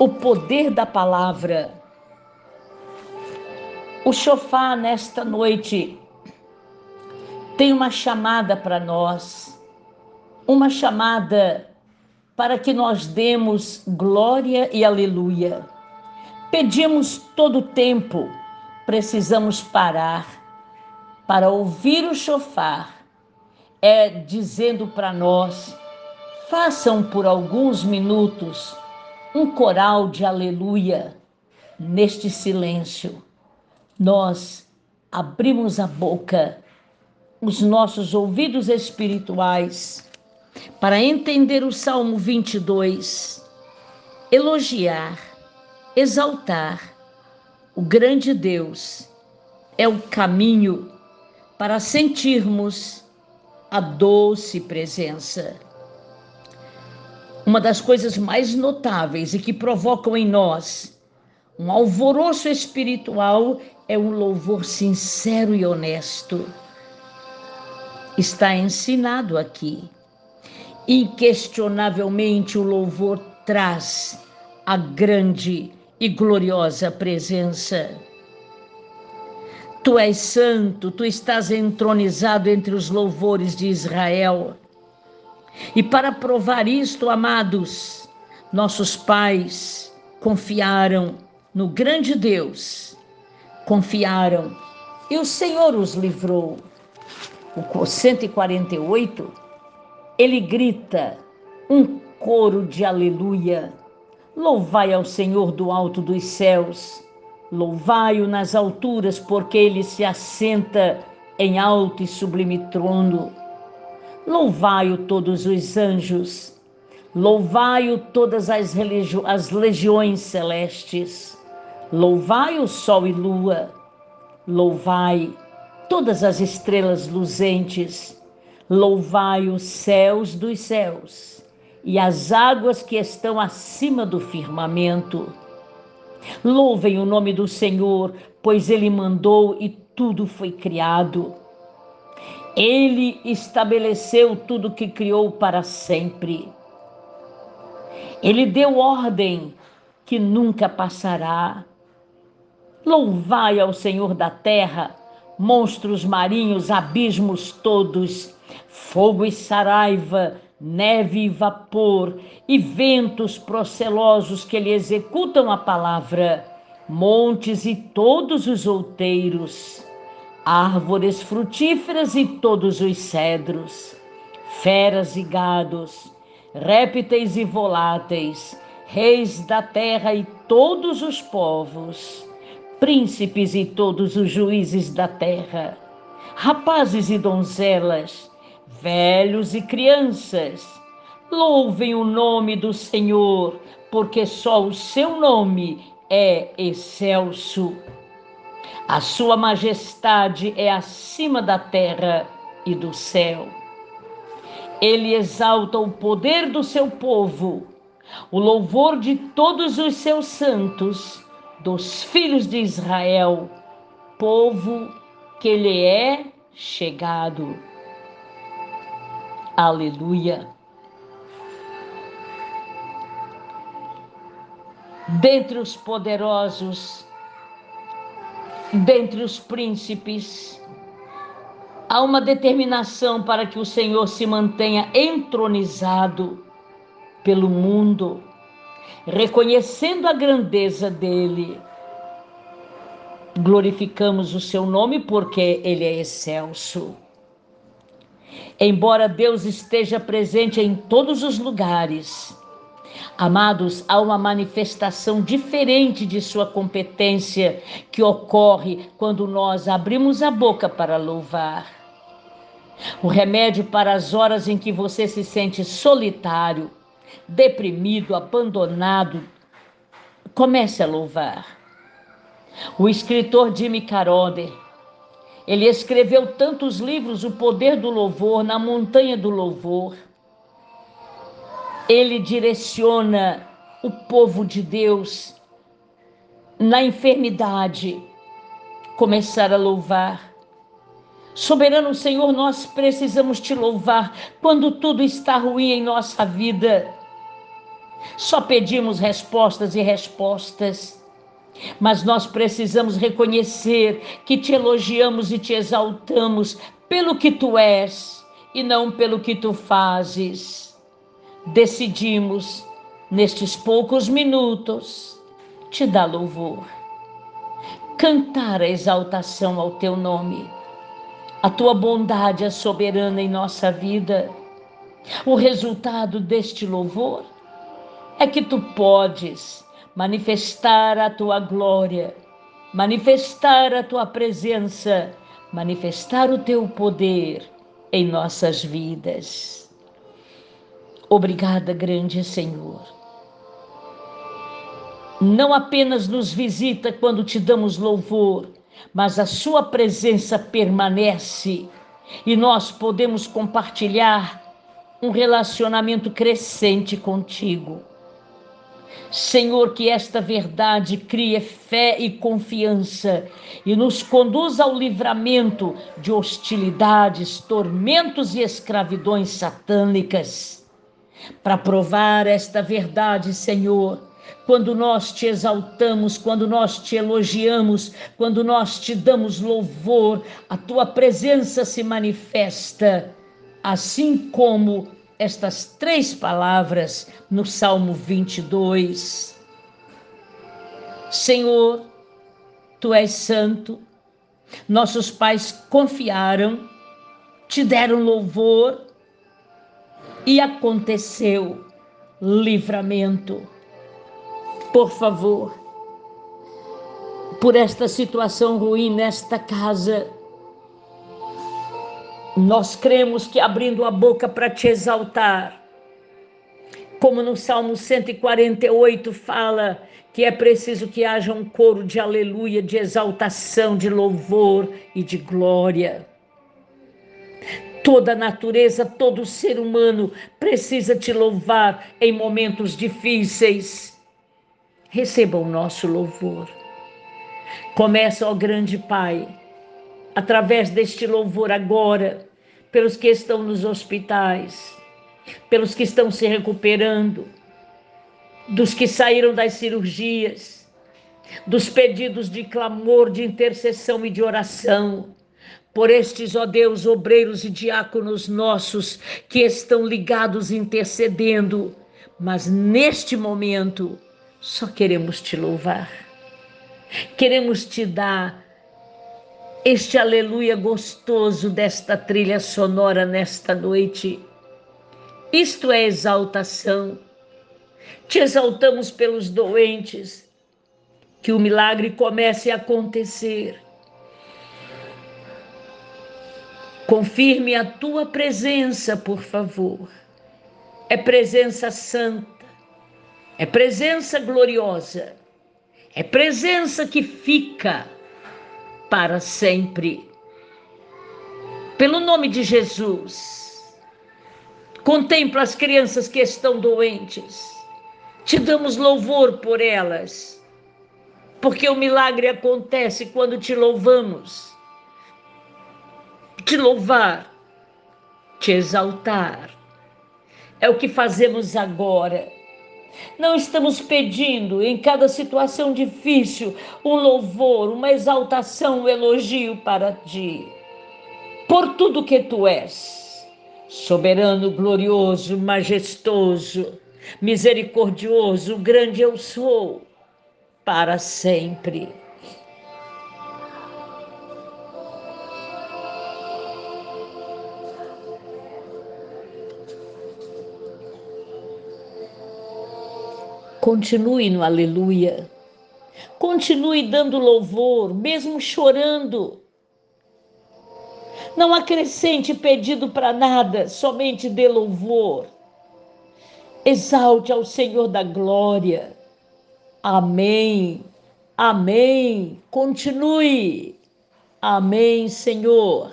o poder da palavra. O chofar nesta noite tem uma chamada para nós, uma chamada para que nós demos glória e aleluia. Pedimos todo o tempo, precisamos parar para ouvir o chofar, é dizendo para nós: façam por alguns minutos um coral de aleluia neste silêncio. Nós abrimos a boca, os nossos ouvidos espirituais, para entender o Salmo 22, elogiar, exaltar o grande Deus é o caminho para sentirmos a doce presença uma das coisas mais notáveis e que provocam em nós um alvoroço espiritual é um louvor sincero e honesto. Está ensinado aqui. Inquestionavelmente, o louvor traz a grande e gloriosa presença. Tu és santo, tu estás entronizado entre os louvores de Israel. E para provar isto, amados, nossos pais confiaram no grande Deus, confiaram e o Senhor os livrou. O 148, ele grita um coro de aleluia. Louvai ao Senhor do alto dos céus, louvai-o nas alturas, porque ele se assenta em alto e sublime trono. Louvai-o todos os anjos, louvai-o todas as, as legiões celestes, louvai o sol e lua, louvai todas as estrelas luzentes, louvai os céus dos céus e as águas que estão acima do firmamento. Louvem o nome do Senhor, pois ele mandou e tudo foi criado. Ele estabeleceu tudo que criou para sempre. Ele deu ordem que nunca passará. Louvai ao Senhor da terra, monstros marinhos, abismos todos, fogo e saraiva, neve e vapor, e ventos procelosos que lhe executam a palavra, montes e todos os outeiros árvores frutíferas e todos os cedros, feras e gados, répteis e voláteis, reis da terra e todos os povos, príncipes e todos os juízes da terra, rapazes e donzelas, velhos e crianças, louvem o nome do Senhor, porque só o seu nome é excelso. A sua majestade é acima da terra e do céu. Ele exalta o poder do seu povo, o louvor de todos os seus santos, dos filhos de Israel, povo que lhe é chegado. Aleluia. Dentre os poderosos, dentre os príncipes. Há uma determinação para que o Senhor se mantenha entronizado pelo mundo, reconhecendo a grandeza dele. Glorificamos o seu nome porque ele é excelso. Embora Deus esteja presente em todos os lugares, Amados, há uma manifestação diferente de sua competência que ocorre quando nós abrimos a boca para louvar. O remédio para as horas em que você se sente solitário, deprimido, abandonado, comece a louvar. O escritor Jimmy Carode, ele escreveu tantos livros, O Poder do Louvor, Na Montanha do Louvor ele direciona o povo de Deus na enfermidade, começar a louvar. Soberano Senhor, nós precisamos te louvar quando tudo está ruim em nossa vida. Só pedimos respostas e respostas. Mas nós precisamos reconhecer que te elogiamos e te exaltamos pelo que tu és e não pelo que tu fazes. Decidimos, nestes poucos minutos, te dar louvor, cantar a exaltação ao teu nome. A tua bondade é soberana em nossa vida. O resultado deste louvor é que tu podes manifestar a tua glória, manifestar a tua presença, manifestar o teu poder em nossas vidas. Obrigada, grande Senhor. Não apenas nos visita quando te damos louvor, mas a Sua presença permanece e nós podemos compartilhar um relacionamento crescente contigo. Senhor, que esta verdade crie fé e confiança e nos conduza ao livramento de hostilidades, tormentos e escravidões satânicas. Para provar esta verdade, Senhor, quando nós te exaltamos, quando nós te elogiamos, quando nós te damos louvor, a tua presença se manifesta, assim como estas três palavras no Salmo 22. Senhor, tu és santo, nossos pais confiaram, te deram louvor e aconteceu livramento. Por favor, por esta situação ruim nesta casa, nós cremos que abrindo a boca para te exaltar, como no Salmo 148 fala que é preciso que haja um coro de aleluia, de exaltação, de louvor e de glória. Toda a natureza, todo ser humano precisa te louvar em momentos difíceis. Receba o nosso louvor. Começa, ó grande Pai, através deste louvor agora, pelos que estão nos hospitais, pelos que estão se recuperando, dos que saíram das cirurgias, dos pedidos de clamor, de intercessão e de oração, por estes, ó Deus, obreiros e diáconos nossos que estão ligados intercedendo, mas neste momento só queremos te louvar. Queremos te dar este aleluia gostoso desta trilha sonora nesta noite. Isto é exaltação. Te exaltamos pelos doentes, que o milagre comece a acontecer. Confirme a tua presença, por favor. É presença santa, é presença gloriosa, é presença que fica para sempre. Pelo nome de Jesus, contempla as crianças que estão doentes. Te damos louvor por elas, porque o milagre acontece quando te louvamos. Te louvar, te exaltar. É o que fazemos agora não estamos pedindo em cada situação difícil um louvor, uma exaltação, um elogio para ti. Por tudo que tu és, soberano, glorioso, majestoso, misericordioso, grande eu sou, para sempre. Continue no aleluia. Continue dando louvor, mesmo chorando. Não acrescente pedido para nada, somente dê louvor. Exalte ao Senhor da glória. Amém. Amém. Continue. Amém, Senhor.